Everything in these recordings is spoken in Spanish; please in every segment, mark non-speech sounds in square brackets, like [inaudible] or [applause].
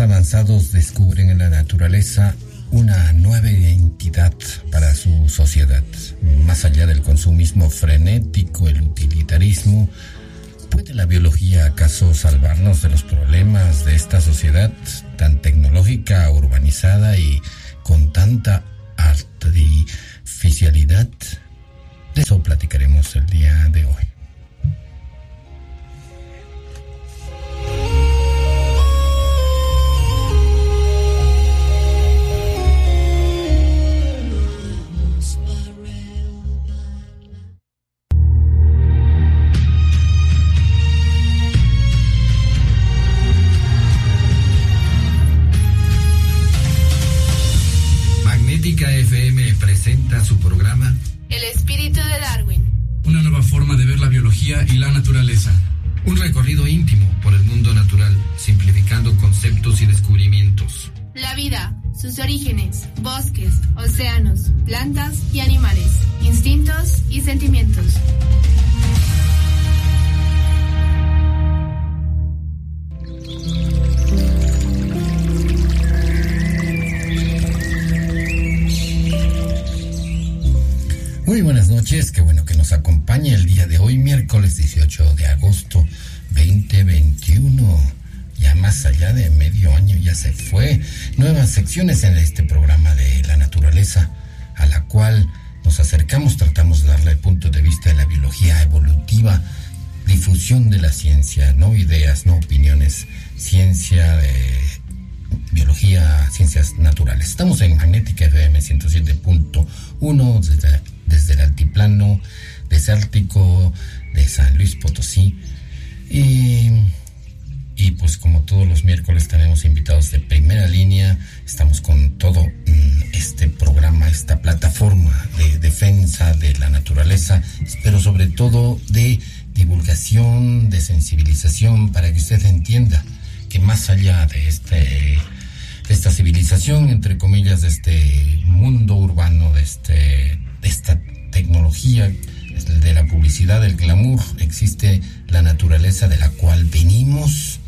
Avanzados descubren en la naturaleza una nueva identidad para su sociedad. Más allá del consumismo frenético, el utilitarismo, ¿puede la biología acaso salvarnos de los problemas de esta sociedad tan tecnológica, urbanizada y con tanta artificialidad? De eso platicaremos el día de hoy. Y la naturaleza. Un recorrido íntimo por el mundo natural, simplificando conceptos y descubrimientos. La vida, sus orígenes, bosques, océanos, plantas y animales, instintos y sentimientos. Muy buenas noches, qué bueno que nos acompañe el día de hoy, miércoles 18 de agosto 2021. Ya más allá de medio año ya se fue. Nuevas secciones en este programa de la naturaleza, a la cual nos acercamos, tratamos de darle el punto de vista de la biología evolutiva, difusión de la ciencia, no ideas, no opiniones, ciencia de biología, ciencias naturales. Estamos en Magnética FM 107.1 desde desde el altiplano desértico de San Luis Potosí. Y, y, pues como todos los miércoles tenemos invitados de primera línea, estamos con todo mm, este programa, esta plataforma de defensa de la naturaleza, pero sobre todo de divulgación, de sensibilización, para que usted entienda que más allá de este de esta civilización, entre comillas, de este mundo urbano, de este de esta tecnología, de la publicidad, del glamour, existe la naturaleza de la cual venimos,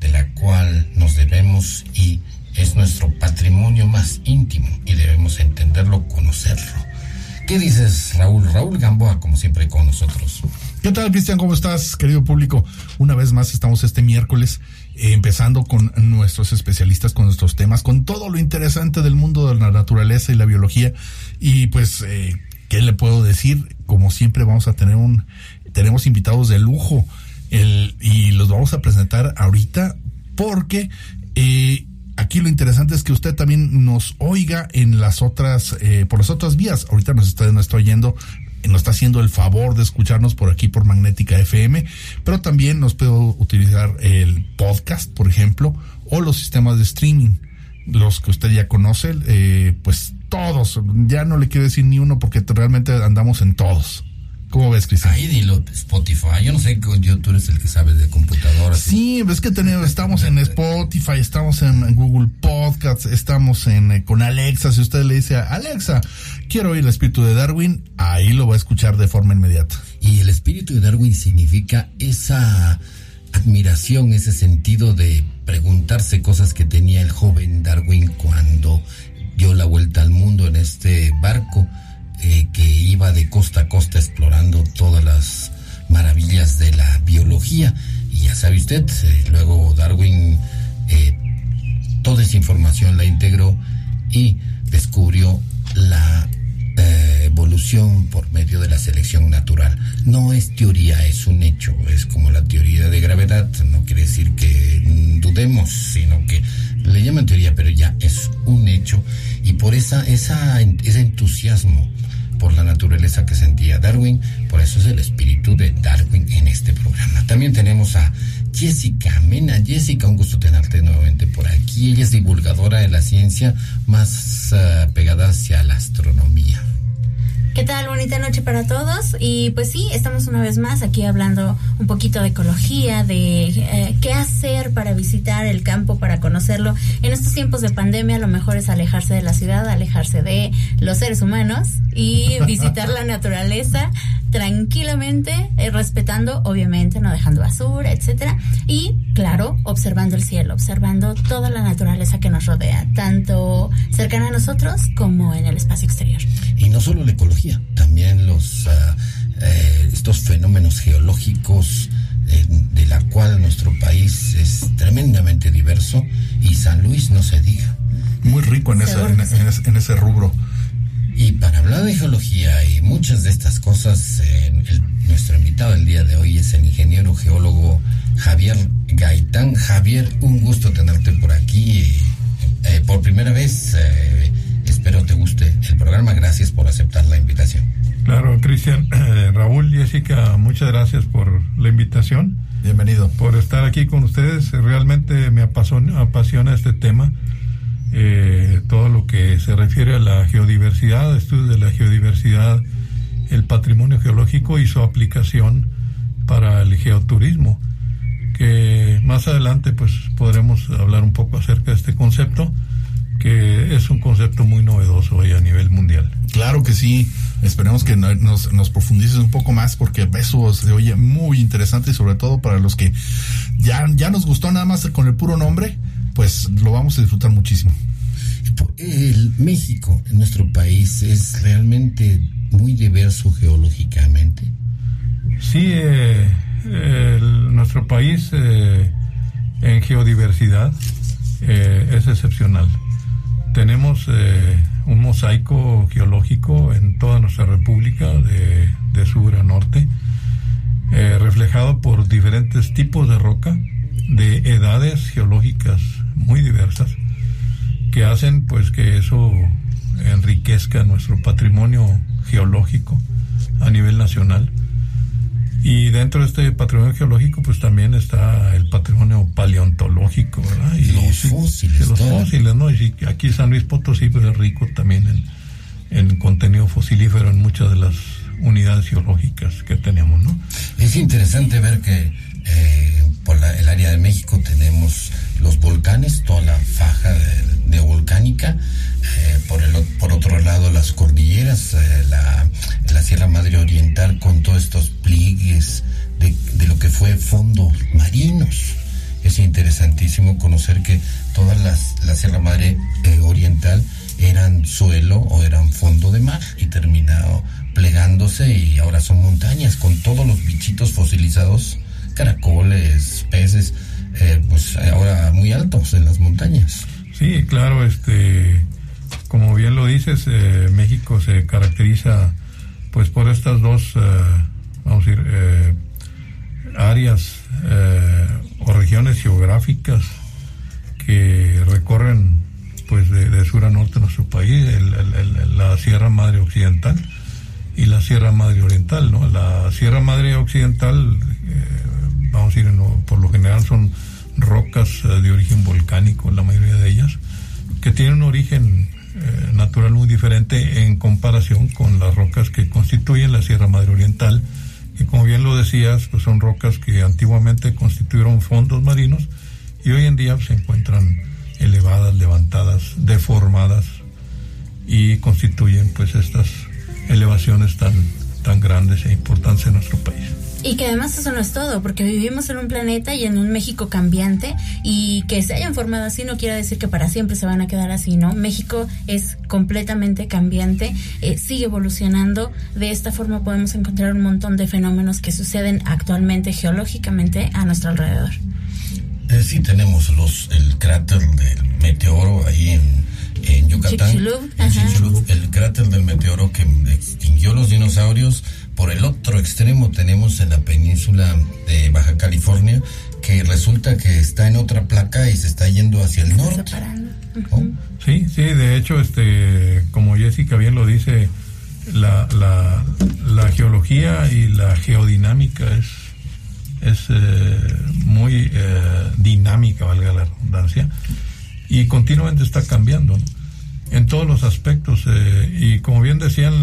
de la cual nos debemos y es nuestro patrimonio más íntimo y debemos entenderlo, conocerlo. ¿Qué dices, Raúl? Raúl Gamboa, como siempre, con nosotros. ¿Qué tal, Cristian? ¿Cómo estás, querido público? Una vez más estamos este miércoles eh, empezando con nuestros especialistas, con nuestros temas, con todo lo interesante del mundo de la naturaleza y la biología. Y pues, eh, ¿qué le puedo decir? Como siempre vamos a tener un, tenemos invitados de lujo el, y los vamos a presentar ahorita porque eh, aquí lo interesante es que usted también nos oiga en las otras, eh, por las otras vías. Ahorita nos está, nos está oyendo nos está haciendo el favor de escucharnos por aquí por Magnética FM, pero también nos puede utilizar el podcast, por ejemplo, o los sistemas de streaming, los que usted ya conoce, eh, pues todos, ya no le quiero decir ni uno porque realmente andamos en todos. ¿Cómo ves, Cristian? Ahí dilo, Spotify. Yo no sé, yo, tú eres el que sabes de computadoras. Sí, es que tenemos, estamos en Spotify, estamos en Google Podcasts, estamos en eh, con Alexa. Si usted le dice a Alexa, quiero oír el espíritu de Darwin, ahí lo va a escuchar de forma inmediata. Y el espíritu de Darwin significa esa admiración, ese sentido de preguntarse cosas que tenía el joven Darwin cuando dio la vuelta al mundo en este barco eh, que iba de costa a costa explorando todas las maravillas de la biología. Y ya sabe usted, eh, luego Darwin eh, toda esa información la integró y descubrió la evolución por medio de la selección natural. No es teoría, es un hecho, es como la teoría de gravedad, no quiere decir que dudemos, sino que le llaman teoría, pero ya es un hecho y por esa, esa, ese entusiasmo por la naturaleza que sentía Darwin, por eso es el espíritu de Darwin en este programa. También tenemos a Jessica Mena. Jessica, un gusto tenerte nuevamente por aquí. Ella es divulgadora de la ciencia más uh, pegada hacia la astronomía. ¿Qué tal? Bonita noche para todos. Y pues sí, estamos una vez más aquí hablando un poquito de ecología, de eh, qué hacer para visitar el campo, para conocerlo. En estos tiempos de pandemia lo mejor es alejarse de la ciudad, alejarse de los seres humanos y visitar la [laughs] naturaleza tranquilamente, eh, respetando, obviamente, no dejando basura, etcétera. Y claro, observando el cielo, observando toda la naturaleza que nos rodea, tanto cercana a nosotros como en el espacio exterior. Y no solo la ecología, también los uh, eh, estos fenómenos geológicos eh, de la cual nuestro país es tremendamente diverso y San Luis no se diga. Muy rico en, ese, en, en, en ese rubro. Y para hablar de geología y muchas de estas cosas, eh, el, nuestro invitado el día de hoy es el ingeniero geólogo Javier Gaitán. Javier, un gusto tenerte por aquí. Eh, por primera vez, eh, espero te guste el programa. Gracias por aceptar la invitación. Claro, Cristian. Raúl, Jessica, muchas gracias por la invitación. Bienvenido. Por estar aquí con ustedes. Realmente me apasiona, apasiona este tema eh, todo lo que se refiere a la geodiversidad, estudios de la geodiversidad, el patrimonio geológico y su aplicación para el geoturismo, que más adelante pues podremos hablar un poco acerca de este concepto, que es un concepto muy novedoso hoy a nivel mundial. Claro que sí, esperemos que nos, nos profundices un poco más porque eso se oye muy interesante y sobre todo para los que ya, ya nos gustó nada más con el puro nombre, pues lo vamos a disfrutar muchísimo. El México, nuestro país, es realmente muy diverso geológicamente. Sí, eh, el, nuestro país eh, en geodiversidad eh, es excepcional. Tenemos eh, un mosaico geológico en toda nuestra república, de, de sur a norte, reflejado por diferentes tipos de roca, de edades geológicas muy diversas que hacen pues que eso enriquezca nuestro patrimonio geológico a nivel nacional. Y dentro de este patrimonio geológico pues también está el patrimonio paleontológico ¿verdad? y los sí, fósiles los fósiles no y aquí San Luis Potosí pues, es rico también en, en contenido fosilífero en muchas de las unidades geológicas que tenemos no es interesante ver que eh, por la, el área de México tenemos los volcanes, toda la faja neovolcánica, eh, por, el, por otro lado las cordilleras, eh, la, Sierra Madre Oriental con todos estos pliegues de, de, lo que fue fondos marinos. Es interesantísimo conocer que toda las, la Sierra Madre Oriental eran suelo o eran fondo de mar y terminado plegándose y ahora son montañas con todos los bichitos fosilizados, caracoles, peces, eh, pues ahora muy altos en las montañas. Sí, claro, este, como bien lo dices, eh, México se caracteriza pues por estas dos, eh, vamos a decir, eh, áreas o regiones geográficas que recorren pues de, sur a norte nuestro país, el, la Sierra Madre Occidental y la Sierra Madre Oriental, ¿no? La Sierra Madre Occidental, vamos a decir, por lo general son rocas uh, de origen volcánico, la mayoría de ellas, que tienen un origen eh, natural muy diferente en comparación con las rocas que constituyen la Sierra Madre Oriental, que como bien lo decías, pues son rocas que antiguamente constituyeron fondos marinos y hoy en día se encuentran elevadas, levantadas, deformadas y constituyen pues estas elevaciones tan, tan grandes e importantes en nuestro país. Y que además eso no es todo, porque vivimos en un planeta y en un México cambiante y que se hayan formado así no quiere decir que para siempre se van a quedar así, ¿no? México es completamente cambiante, eh, sigue evolucionando, de esta forma podemos encontrar un montón de fenómenos que suceden actualmente geológicamente a nuestro alrededor. Eh, sí, tenemos los el cráter del meteoro ahí en, en Yucatán, Chicxulub, en Chicxulub, el cráter del meteoro que extinguió los dinosaurios por el otro extremo. Tenemos en la península de Baja California, que resulta que está en otra placa y se está yendo hacia el norte. Sí, sí, de hecho, este, como Jessica bien lo dice, la, la, la geología y la geodinámica es, es eh, muy eh, dinámica, valga la redundancia, y continuamente está cambiando en todos los aspectos. Eh, y como bien decían,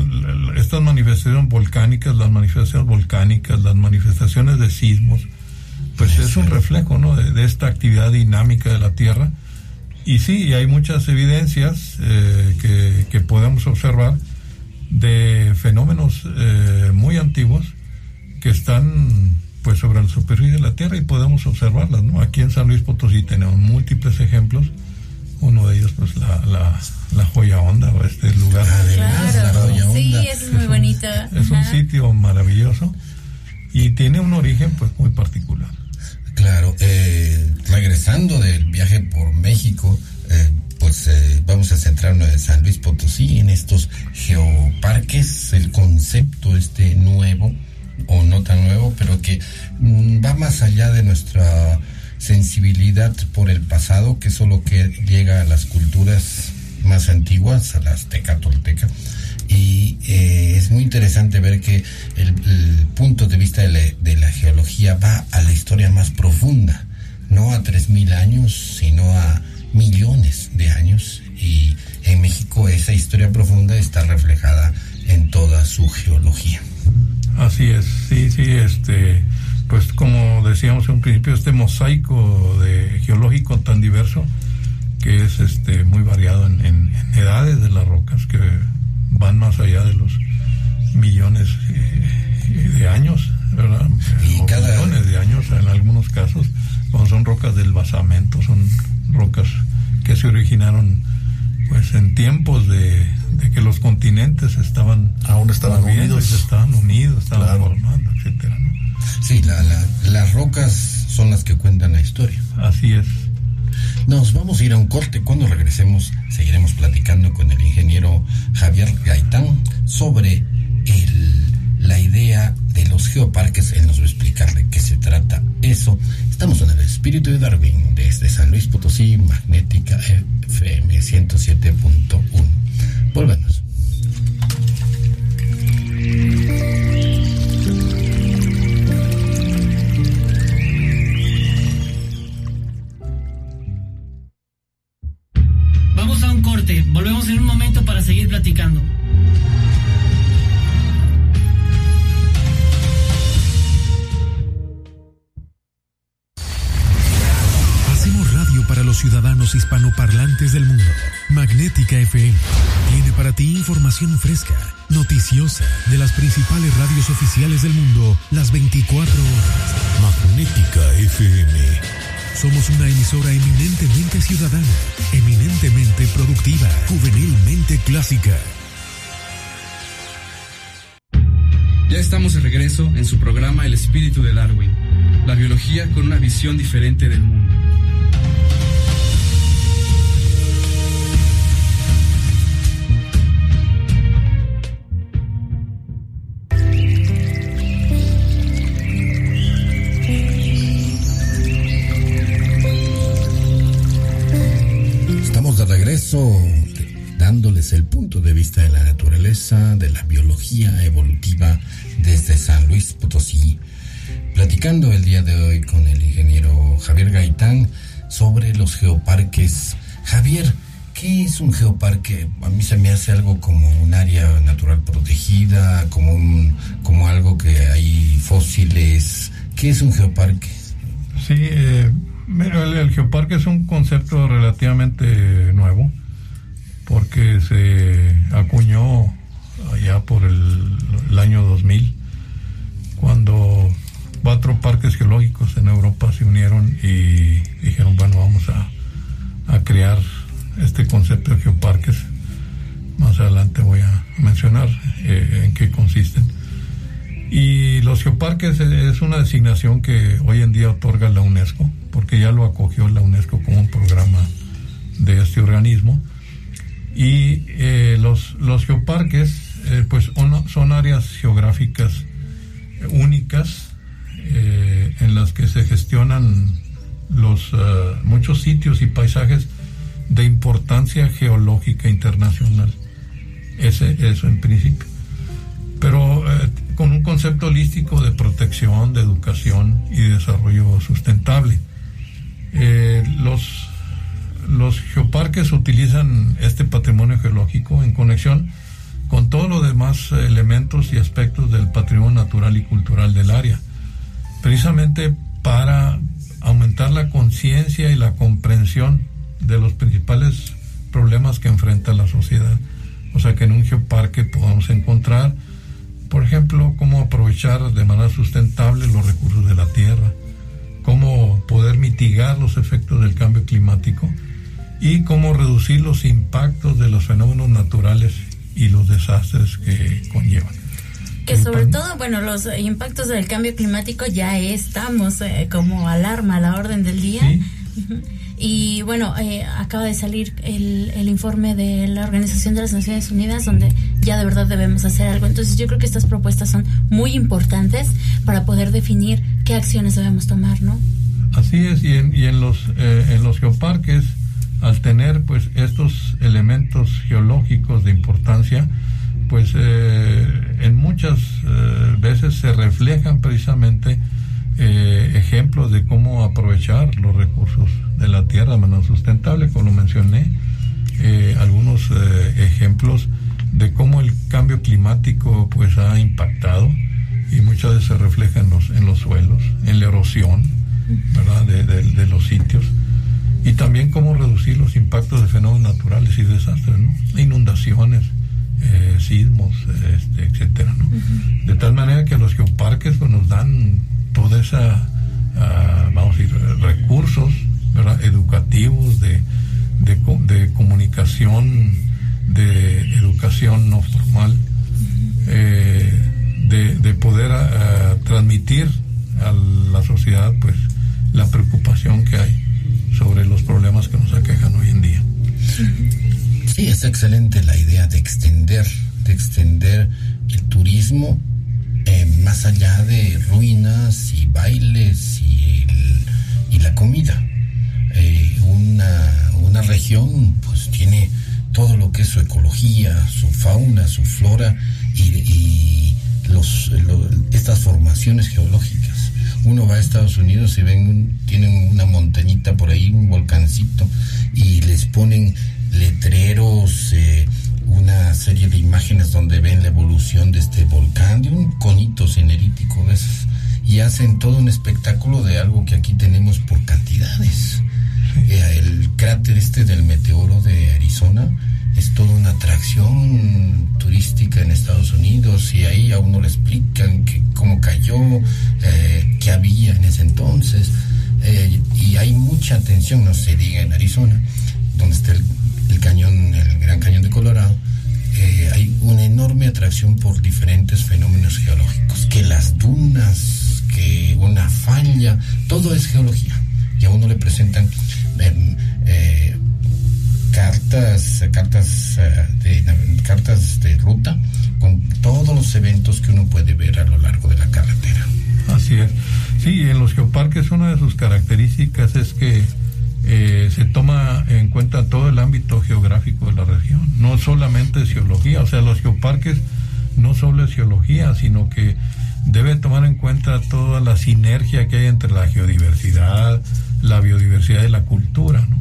estas manifestaciones volcánicas, las manifestaciones volcánicas, las manifestaciones de sismos, pues es un reflejo ¿no? de, esta actividad dinámica de la Tierra. Y sí, hay muchas evidencias que, que podemos observar de fenómenos eh, muy antiguos que están pues sobre la superficie de la Tierra y podemos observarlas, ¿no? Aquí en San Luis Potosí tenemos múltiples ejemplos, uno de ellos pues la, la, la joya onda o este lugar. Claro, sí, es muy bonito. Es un sitio maravilloso y tiene un origen pues muy particular. Claro, eh, regresando del viaje por México, eh, pues eh, vamos a centrarnos en San Luis Potosí, en estos geoparques, el concepto este nuevo, o no tan nuevo, pero que mm, va más allá de nuestra sensibilidad por el pasado, que es lo que llega a las culturas más antiguas, a la azteca, tolteca. Y eh, es muy interesante ver que el, punto de vista de de la geología va a la historia más profunda, no a 3.000 años, sino a millones de años y en México esa historia profunda está reflejada en toda su geología. Así es, sí, sí, este, pues como decíamos en un principio, este mosaico de geológico tan diverso que es este muy variado en, edades de las rocas que van más allá de los millones eh, de años, ¿verdad? Y millones de años en algunos casos, cuando son rocas del basamento, son rocas que se originaron pues en tiempos de, que los continentes estaban aún estaban unidos. estaban unidos estaban formando etcétera sí las rocas son las que cuentan la historia así es nos vamos a ir a un corte cuando regresemos seguiremos platicando con el ingeniero Javier Gaitán sobre el la idea de los geoparques, él nos va a explicar de qué se trata eso. Estamos en el espíritu de Darwin desde San Luis Potosí, Magnética FM 107.1. Volvemos. Hispanoparlantes del mundo. Magnética FM tiene para ti información fresca, noticiosa, de las principales radios oficiales del mundo, las 24 horas. Magnética FM. Somos una emisora eminentemente ciudadana, eminentemente productiva, juvenilmente clásica. Ya estamos de regreso en su programa El espíritu de Darwin, la biología con una visión diferente del mundo. Dándoles el punto de vista de la naturaleza, de la biología evolutiva desde San Luis Potosí. Platicando el día de hoy con el ingeniero Javier Gaitán sobre los geoparques. Javier, ¿qué es un geoparque? A mí se me hace algo como un área natural protegida, como, un, como algo que hay fósiles. ¿Qué es un geoparque? Sí, eh, el, geoparque es un concepto relativamente nuevo porque se acuñó allá por el, año 2000 cuando cuatro parques geológicos en Europa se unieron y dijeron bueno vamos a, crear este concepto de geoparques más adelante voy a mencionar eh, en qué consisten. Y los geoparques es una designación que hoy en día otorga la UNESCO porque ya lo acogió la UNESCO como un programa de este organismo y eh, los, los geoparques eh, pues son áreas geográficas únicas eh, en las que se gestionan los muchos sitios y paisajes de importancia geológica internacional. Ese, eso en principio. Pero con un concepto holístico de protección, de educación y desarrollo sustentable. Los los geoparques utilizan este patrimonio geológico en conexión con todos los demás elementos y aspectos del patrimonio natural y cultural del área, precisamente para aumentar la conciencia y la comprensión de los principales problemas que enfrenta la sociedad. O sea que en un geoparque podamos encontrar, por ejemplo, cómo aprovechar de manera sustentable los recursos de la tierra, cómo poder mitigar los efectos del cambio climático, y cómo reducir los impactos de los fenómenos naturales y los desastres que conllevan. Que sobre todo, bueno, los impactos del cambio climático ya estamos eh, como alarma a la orden del día. Y bueno, eh, acaba de salir el, el, informe de la Organización de las Naciones Unidas donde ya de verdad debemos hacer algo. Entonces yo creo que estas propuestas son muy importantes para poder definir qué acciones debemos tomar, ¿no? Así es, y en, los, eh, en los geoparques al tener pues estos elementos geológicos de importancia, pues eh, en muchas eh, veces se reflejan precisamente eh, ejemplos de cómo aprovechar los recursos de la tierra de manera sustentable, como lo mencioné, algunos ejemplos de cómo el cambio climático pues ha impactado y muchas veces se refleja en los, en los suelos, en la erosión, ¿verdad? de los sitios y también cómo reducir los impactos de fenómenos naturales y desastres, ¿no? inundaciones, eh, sismos, este, etcétera, ¿no? De tal manera que los geoparques pues, nos dan toda esa, ah, vamos a decir, recursos educativos, de, de, comunicación, de educación no formal, eh, de, de, poder ah, transmitir a la sociedad pues la preocupación que hay sobre los problemas que nos aquejan hoy en día. Sí, es excelente la idea de extender, de extender el turismo más allá de ruinas y bailes y, la comida. Eh, una, una región pues tiene todo lo que es su ecología, su fauna, su flora y, los, estas formaciones geológicas uno va a Estados Unidos y ven, tienen una montañita por ahí, un volcancito, y les ponen letreros, eh, una serie de imágenes donde ven la evolución de este volcán, de un conito cenerítico de esos, y hacen todo un espectáculo de algo que aquí tenemos por cantidades. Eh, el cráter este del meteoro de Arizona, es toda una atracción turística en Estados Unidos y ahí a uno le explican que, cómo cayó, eh, qué había en ese entonces. Eh, y hay mucha atención, no se diga en Arizona, donde está el, cañón, el Gran Cañón de Colorado, eh, hay una enorme atracción por diferentes fenómenos geológicos, que las dunas, que una falla, todo es geología. Y a uno le presentan em, cartas, cartas eh, de cartas de ruta con todos los eventos que uno puede ver a lo largo de la carretera. Así es. Sí, en los geoparques una de sus características es que eh, se toma en cuenta todo el ámbito geográfico de la región, no solamente geología, o sea, los geoparques no solo es geología, sino que debe tomar en cuenta toda la sinergia que hay entre la geodiversidad, la biodiversidad y la cultura, ¿no?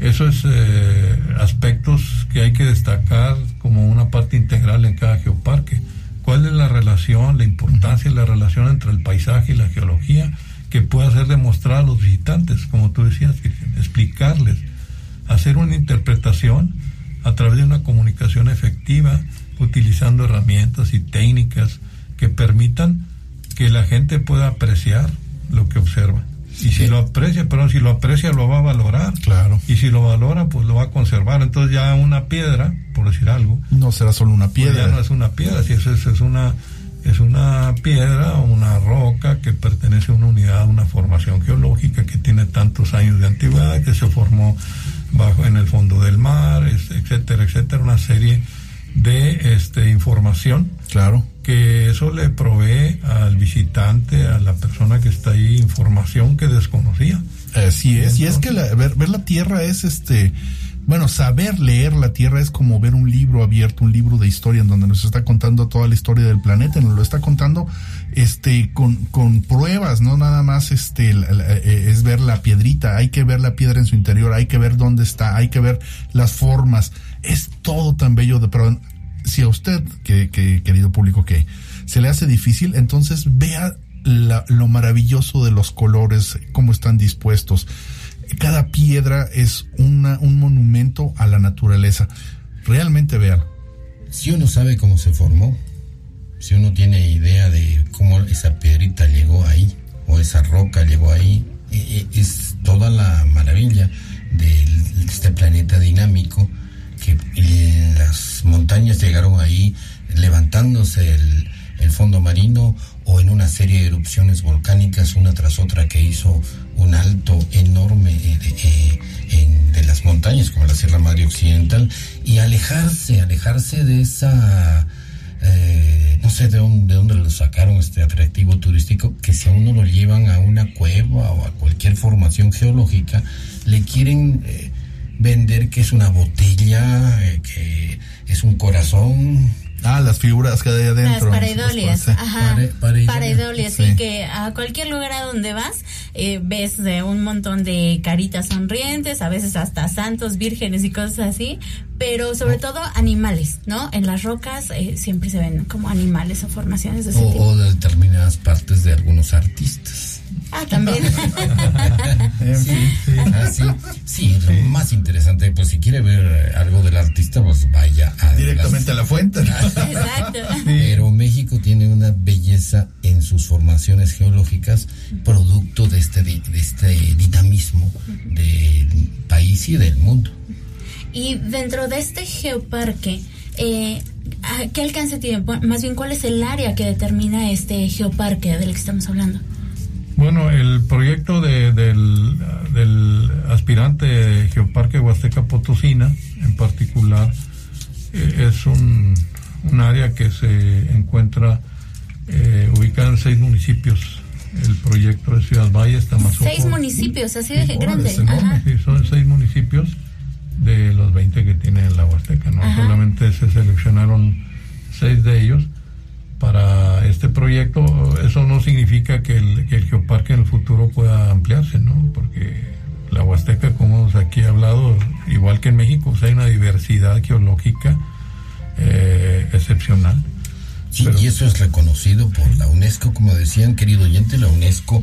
Esos eh, aspectos que hay que destacar como una parte integral en cada geoparque. ¿Cuál es la relación, la importancia de la relación entre el paisaje y la geología que pueda ser demostrada a los visitantes, como tú decías, explicarles, hacer una interpretación a través de una comunicación efectiva, utilizando herramientas y técnicas que permitan que la gente pueda apreciar lo que observa. Y si lo aprecia, pero si lo aprecia lo va a valorar. Claro. Y si lo valora, pues lo va a conservar. Entonces ya una piedra, por decir algo. No será solo una piedra. Pues ya no es una piedra, si es, es, una es una piedra o una roca que pertenece a una unidad, a una formación geológica que tiene tantos años de antigüedad, que se formó bajo en el fondo del mar, etcétera, etcétera, una serie de este información. Claro. Que eso le provee al visitante, a la persona que está ahí, información que desconocía. Así es. y es que la, ver, ver la Tierra es este bueno, saber leer la Tierra es como ver un libro abierto, un libro de historia en donde nos está contando toda la historia del planeta, nos lo está contando este con, con pruebas, no nada más este eh, es ver la piedrita, hay que ver la piedra en su interior, hay que ver dónde está, hay que ver las formas, es todo tan bello de pero si a usted, que, que querido público, que se le hace difícil, entonces vea lo maravilloso de los colores, cómo están dispuestos cada piedra es una, un monumento a la naturaleza. Realmente vean. Si uno sabe cómo se formó, si uno tiene idea de cómo esa piedrita llegó ahí, o esa roca llegó ahí, e, e, es toda la maravilla de este planeta dinámico que las montañas llegaron ahí levantándose el, el fondo marino o en una serie de erupciones volcánicas una tras otra que hizo un alto enorme eh, eh, en, de las montañas como la Sierra Madre Occidental y alejarse, alejarse de esa, eh, no sé de dónde, de dónde lo sacaron este atractivo turístico, que si a uno lo llevan a una cueva o a cualquier formación geológica, le quieren vender que es una botella, que es un corazón, Ah, las figuras que hay adentro. Las pareidolias, ajá. pareidolias, sí. que a cualquier lugar a donde vas eh, ves de un montón de caritas sonrientes, a veces hasta santos, vírgenes y cosas así, pero sobre oh. todo animales, ¿no? En las rocas eh, siempre se ven como animales o formaciones de ese o, tipo. O de determinadas partes de algunos artistas. Ah, también. [laughs] sí, sí, lo más interesante, pues si quiere ver algo del artista, pues vaya a directamente a la fuente. [laughs] Exacto. Pero México tiene una belleza en sus formaciones geológicas, producto de este, de este dinamismo del país y del mundo. Y dentro de este geoparque, eh, ¿qué alcance tiene? Más bien, ¿cuál es el área que determina este geoparque del que estamos hablando? Bueno, el proyecto de, del, del, aspirante Geoparque Huasteca Potosina, en particular, eh, es un, un, área que se encuentra eh, ubicada en seis municipios. El proyecto de Ciudad Valle está más Seis municipios, así de grande. Sí, son seis municipios de los 20 que tiene la Huasteca, ¿no? Solamente se seleccionaron seis de ellos para este proyecto, eso no significa que el, que el geoparque en el futuro pueda ampliarse, ¿no? Porque la Huasteca, como hemos aquí hablado, igual que en México, pues hay una diversidad geológica eh, excepcional. Sí, y eso es reconocido por la UNESCO, como decían, querido oyente, la UNESCO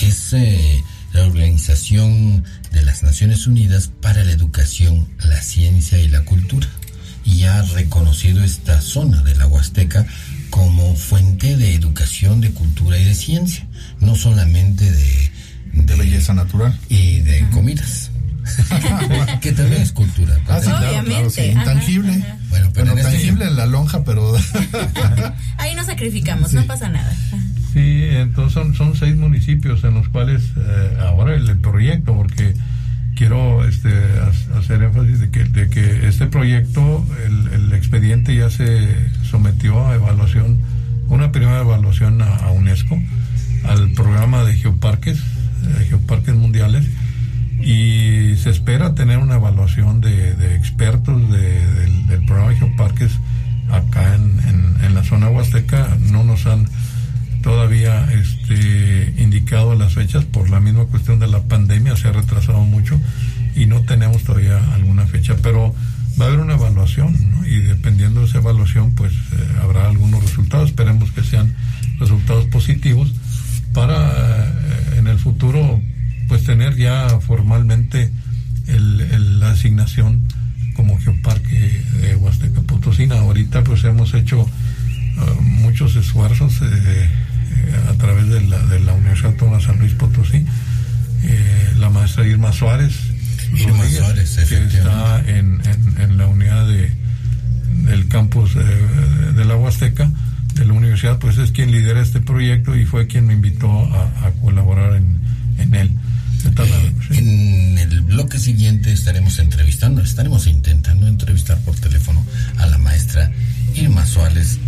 es eh, la Organización de las Naciones Unidas para la Educación, la Ciencia y la Cultura. Y ha reconocido esta zona de la Huasteca como fuente de educación, de cultura y de ciencia, no solamente de, de, belleza natural y de comidas. [laughs] que también es cultura. Ah, sí, claro, claro, sí, intangible. Bueno, pero este tangible en la lonja, pero... [laughs] [laughs] Ahí nos sacrificamos, no pasa nada. Sí, entonces son, son seis municipios en los cuales eh, ahora el, proyecto, porque quiero este, hacer énfasis de que, este proyecto, el, expediente ya se sometió a evaluación, una primera evaluación a, UNESCO, al programa de geoparques, eh, geoparques mundiales, y se espera tener una evaluación de, expertos de, del, programa de geoparques acá en, en la zona huasteca. No nos han todavía este, indicado las fechas por la misma cuestión de la pandemia, se ha retrasado mucho y no tenemos todavía alguna fecha, pero va a haber una evaluación y dependiendo de esa evaluación pues eh, habrá algunos resultados, esperemos que sean resultados positivos para eh, en el futuro pues tener ya formalmente el, la asignación como geoparque de Huasteca Potosina. Ahorita pues hemos hecho uh, muchos esfuerzos eh, a través de la, de la Universidad Autónoma San Luis Potosí, eh, la maestra Irma Suárez, Irma Suárez que está en, en, en, la unidad de, del campus de, la Huasteca, de la universidad, pues es quien lidera este proyecto y fue quien me invitó a, a colaborar en, en él. Eh, en el bloque siguiente estaremos entrevistando, estaremos intentando entrevistar por teléfono a la maestra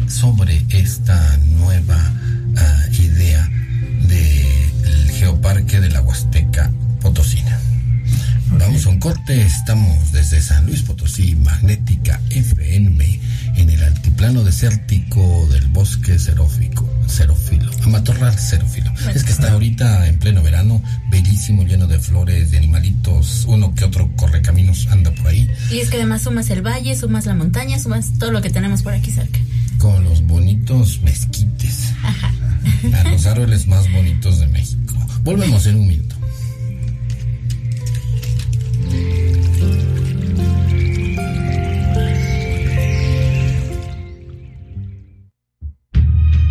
sobre esta nueva ah, idea del geoparque de la Huasteca Potosina. Vamos a un corte, estamos desde San Luis Potosí, Magnética FM, en el altiplano desértico del bosque xerófico, xerófilo, matorral xerófilo. Es que está ahorita en pleno verano, bellísimo, lleno de flores, de animalitos, uno que otro correcaminos anda por ahí. Y es que además sumas el valle, sumas la montaña, sumas todo lo que tenemos por aquí cerca. Con los bonitos mezquites. [laughs] A los árboles más bonitos de México. Volvemos en un minuto.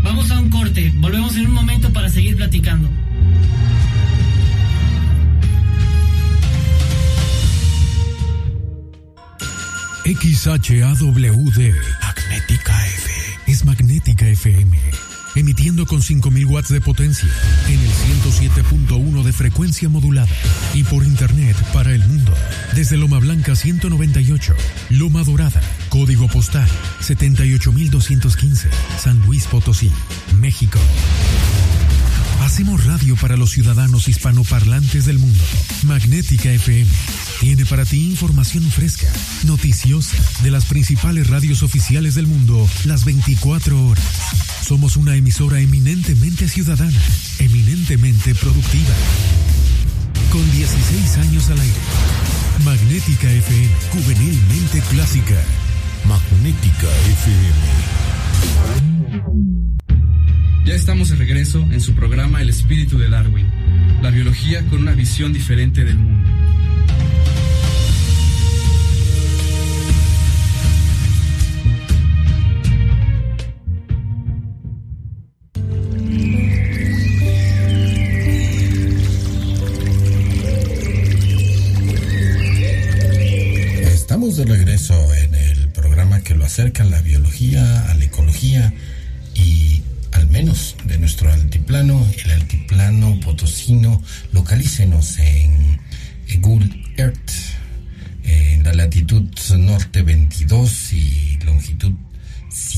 Vamos a un corte. Volvemos en un momento para seguir platicando. XHAWD Magnética F es Magnética FM, emitiendo con 5000 watts de potencia en el 107.1 de frecuencia modulada y por internet para el mundo desde Loma Blanca 198, Loma Dorada, código postal 78215, San Luis Potosí, México. Hacemos radio para los ciudadanos hispanoparlantes del mundo. Magnética FM tiene para ti información fresca, noticiosa, de las principales radios oficiales del mundo las 24 horas. Somos una emisora eminentemente ciudadana, eminentemente productiva. Con 16 años al aire. Magnética FM, juvenilmente clásica. Magnética FM. Ya estamos de regreso en su programa El espíritu de Darwin, la biología con una visión diferente del mundo. De regreso en el programa que lo acerca a la biología, a la ecología y al menos de nuestro altiplano, el altiplano potosino, localícenos en, Google Earth, en la latitud norte 22 y longitud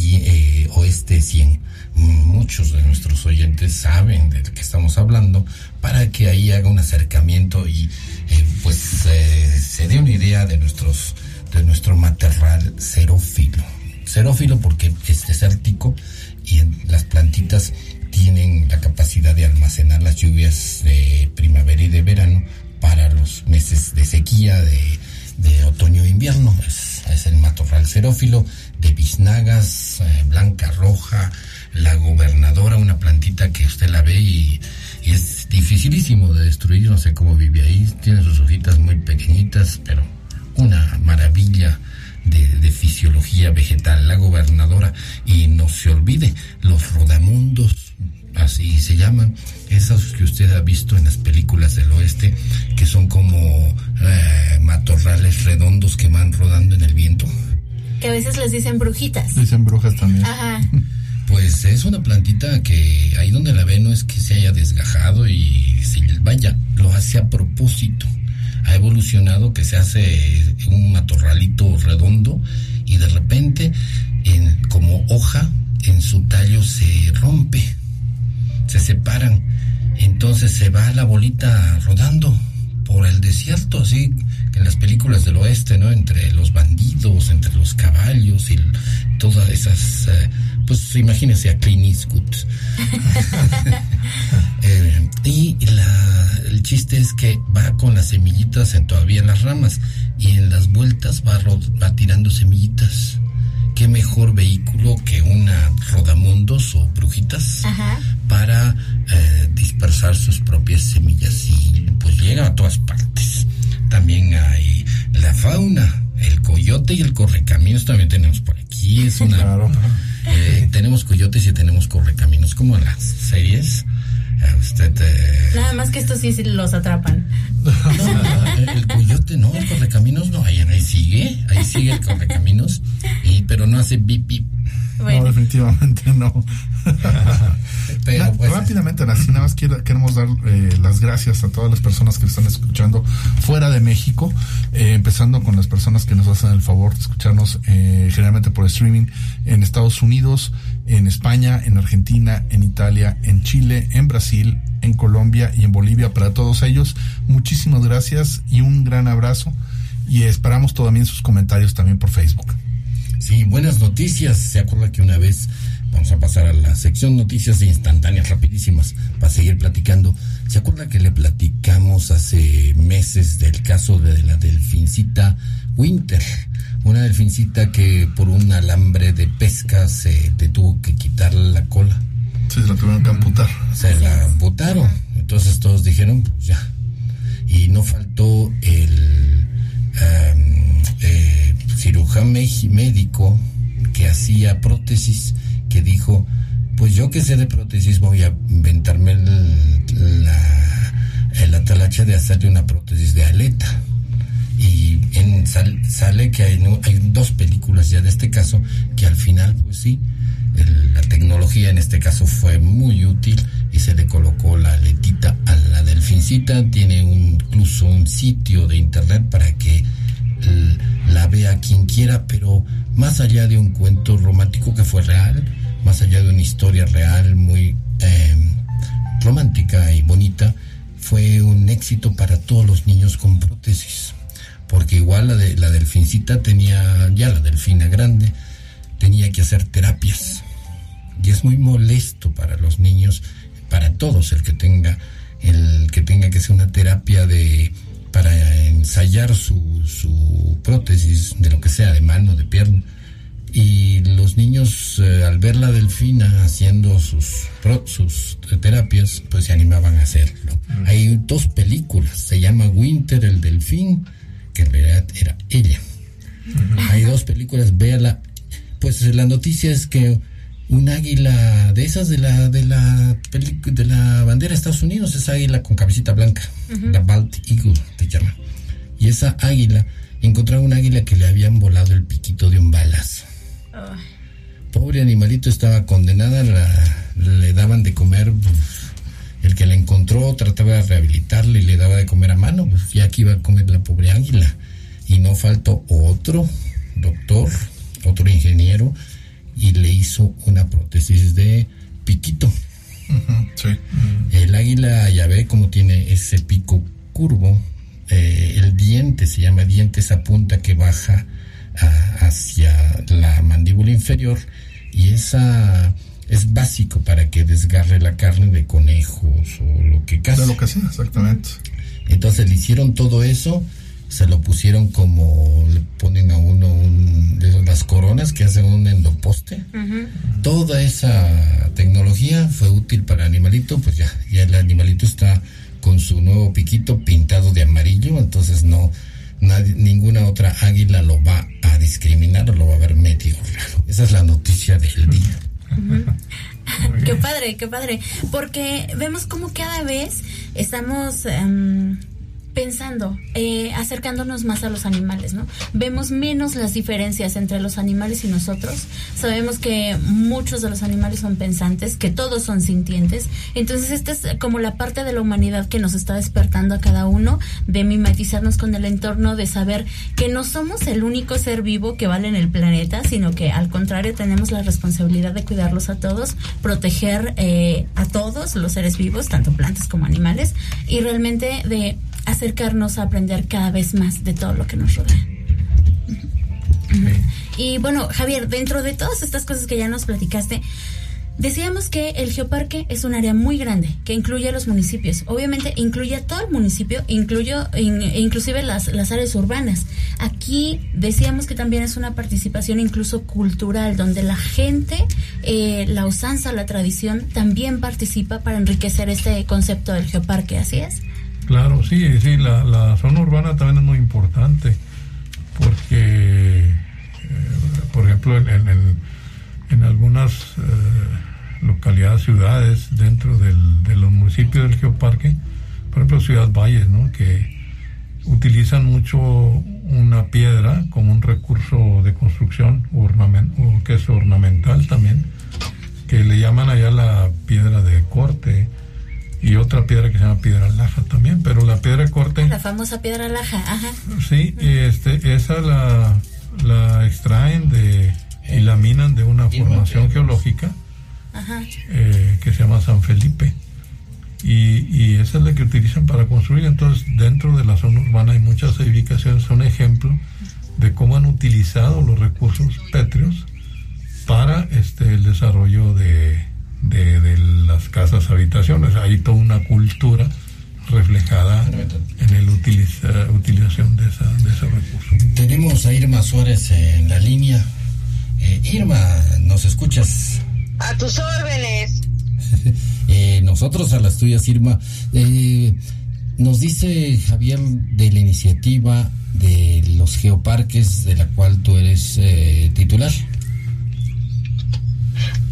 eh, oeste 100. Muchos de nuestros oyentes saben de qué estamos hablando para que ahí haga un acercamiento y eh, pues eh, se dé una idea de nuestros de nuestro matorral xerófilo. Xerófilo porque es desértico y las plantitas tienen la capacidad de almacenar las lluvias de primavera y de verano para los meses de sequía de, otoño e invierno. Es, es el matorral xerófilo de biznagas, eh, blanca, roja, la gobernadora, una plantita que usted la ve y, y es dificilísimo de destruir, no sé cómo vive ahí, tiene sus hojitas muy pequeñitas, pero una maravilla de, de fisiología vegetal, la gobernadora, y no se olvide, los rodamundos, así se llaman, esos que usted ha visto en las películas del oeste, que son como eh, matorrales redondos que van rodando en el viento. Que a veces les dicen brujitas. Dicen brujas también. Ajá. [laughs] Pues es una plantita que ahí donde la ve no es que se haya desgajado y si vaya, lo hace a propósito. Ha evolucionado que se hace un matorralito redondo y de repente, en, como hoja, en su tallo se rompe, se separan. Entonces se va la bolita rodando por el desierto, así en las películas del oeste, ¿no? Entre los bandidos, entre los caballos y todas esas, eh, pues imagínense a Clint Eastwood. [laughs] Eh, y la, el chiste es que va con las semillitas en, todavía en las ramas y en las vueltas va, ro- va tirando semillitas. ¿Qué mejor vehículo que una rodamundos o brujitas Ajá. para eh, dispersar sus propias semillas y pues llega a todas partes. Coyote y el correcaminos también tenemos por aquí. Es una, Claro. eh, tenemos coyotes y tenemos correcaminos como en las series. Usted eh, Nada más que estos sí, sí los atrapan. no, el coyote no, el correcaminos no, ahí, ahí sigue, ahí sigue el correcaminos, y, pero no hace bip bip. No, definitivamente [laughs] no. Pero La- pues, rápidamente, así nada más quiero- queremos dar eh, las gracias a todas las personas que están escuchando fuera de México, eh, empezando con las personas que nos hacen el favor de escucharnos eh, generalmente por streaming en Estados Unidos, en España, en Argentina, en Italia, en Chile, en Brasil, en Colombia y en Bolivia. Para todos ellos, muchísimas gracias y un gran abrazo y esperamos también sus comentarios también por Facebook. Sí, buenas noticias. ¿Se acuerda que una vez vamos a pasar a la sección noticias instantáneas, rapidísimas, para seguir platicando? ¿Se acuerda que le platicamos hace meses del caso de la delfincita Winter? Una delfincita que por un alambre de pesca se te tuvo que quitar la cola. Sí, se la tuvieron que amputar. Se la botaron. Entonces todos dijeron, pues ya. Y no faltó el em, eh, cirujano médico que hacía prótesis, que dijo, pues yo que sé de prótesis voy a inventarme el- la, el atalache de hacerle una prótesis de aleta. Y en, sal- sale que hay, hay dos películas ya de este caso que al final, pues sí, la tecnología en este caso fue muy útil y se le colocó la aletita a la delfincita. Tiene un- incluso un sitio de internet para que la vea quien quiera, pero más allá de un cuento romántico que fue real, más allá de una historia real muy eh, romántica y bonita, fue un éxito para todos los niños con prótesis. Porque igual la, de, la delfincita tenía, ya la delfina grande, tenía que hacer terapias. Y es muy molesto para los niños, para todos el que tenga, el que tenga que hacer una terapia de para ensayar su, su prótesis de lo que sea, de mano, de pierna. Y los niños, eh, al ver la delfina haciendo sus, sus terapias, pues se animaban a hacerlo. Hay dos películas, se llama Winter el delfín, que en realidad era ella. Hay dos películas, véala. Pues la noticia es que un águila de esas de la de la de la bandera de Estados Unidos, esa águila con cabecita blanca, la Bald Eagle te llama. Y esa águila encontraron un águila que le habían volado el piquito de un balazo. Pobre animalito estaba condenada, la- le daban de comer, pues, el que la encontró trataba de rehabilitarle y le daba de comer a mano, pues ya que iba a comer la pobre águila. Y no faltó otro doctor, otro ingeniero, y le hizo una prótesis de piquito. Sí. El águila, ya ve cómo tiene ese pico curvo. eh, el diente se llama diente, esa punta que baja a- hacia la mandíbula inferior. Y esa es básico para que desgarre la carne de conejos o lo que case. De lo que sea, exactamente. Entonces le hicieron todo eso, se lo pusieron como le ponen a uno un, las coronas que hacen un endoposte. Toda esa tecnología fue útil para el animalito, pues ya, ya el animalito está con su nuevo piquito pintado de amarillo, entonces no, nadie- ninguna otra águila lo va a discriminar o lo va a ver medio raro. Esa es la noticia del día. [laughs] Qué padre, qué padre. Porque vemos como cada vez estamos em, pensando, eh, acercándonos más a los animales, ¿no? Vemos menos las diferencias entre los animales y nosotros. Sabemos que muchos de los animales son pensantes, que todos son sintientes. Entonces, esta es como la parte de la humanidad que nos está despertando a cada uno, de mimetizarnos con el entorno, de saber que no somos el único ser vivo que vale en el planeta, sino que al contrario tenemos la responsabilidad de cuidarlos a todos, proteger eh, a todos los seres vivos, tanto plantas como animales, y realmente de acercarnos a aprender cada vez más de todo lo que nos rodea. Y bueno, Javier, dentro de todas estas cosas que ya nos platicaste, decíamos que el geoparque es un área muy grande que incluye a los municipios. Obviamente incluye a todo el municipio, incluyo, in- inclusive las, las áreas urbanas. Aquí decíamos que también es una participación incluso cultural, donde la gente, eh, la usanza, la tradición también participa para enriquecer este concepto del geoparque. ¿Así es? Claro, sí, sí, la, la zona urbana también es muy importante porque, eh, por ejemplo, en, en, algunas eh, localidades, ciudades dentro del, de los municipios del geoparque, por ejemplo, Ciudad Valles, ¿no? que utilizan mucho una piedra como un recurso de construcción o que es ornamental también que le llaman allá la piedra de corte y otra piedra que se llama piedra laja también, pero la piedra corte... La famosa piedra laja, ajá. Sí, este, esa la, la extraen de y la minan de una formación geológica eh, que se llama San Felipe. Y, y, esa es la que utilizan para construir. Entonces, dentro de la zona urbana hay muchas edificaciones, son ejemplo de cómo han utilizado los recursos pétreos para este el desarrollo de, de, las casas habitaciones. Hay toda una cultura reflejada en el utilización de, esa, de ese recurso. Tenemos a Irma Suárez en la línea. Eh, Irma, ¿nos escuchas? A tus órdenes. [laughs] Eh, nosotros a las tuyas, Irma. Eh, nos dice Javier de la iniciativa de los geoparques de la cual tú eres titular.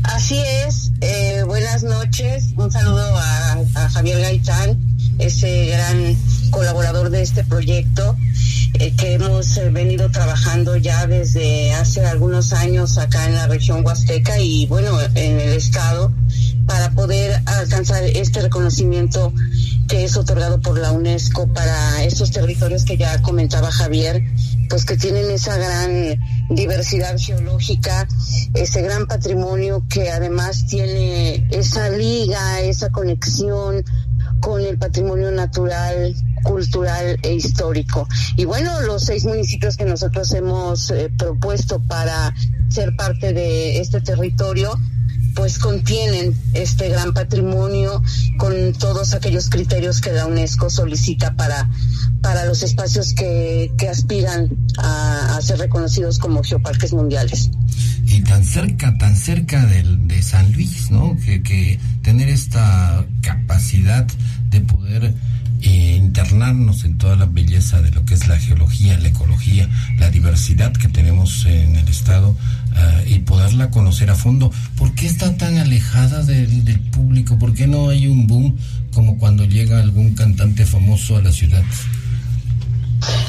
Así es, buenas noches, un saludo a Javier Gaitán, ese gran colaborador de este proyecto eh, que hemos eh, venido trabajando ya desde hace algunos años acá en la región huasteca y bueno, en el estado para poder alcanzar este reconocimiento que es otorgado por la UNESCO para estos territorios que ya comentaba Javier, pues que tienen esa gran diversidad geológica, ese gran patrimonio que además tiene esa liga, esa conexión con el patrimonio natural, cultural e histórico. Y bueno, los seis municipios que nosotros hemos eh, propuesto para ser parte de este territorio, pues contienen este gran patrimonio con todos aquellos criterios que la UNESCO solicita para, para los espacios que, que aspiran a, ser reconocidos como geoparques mundiales. Y tan cerca, tan cerca de, de San Luis, ¿no? Que, que tener esta capacidad de poder eh, internarnos en toda la belleza de lo que es la geología, la ecología, la diversidad que tenemos en el estado eh, y poderla conocer a fondo. ¿Por qué está tan alejada del público? ¿Por qué no hay un boom como cuando llega algún cantante famoso a la ciudad?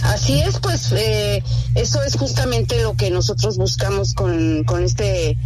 Así es, pues eh, eso es justamente lo que nosotros buscamos con, con este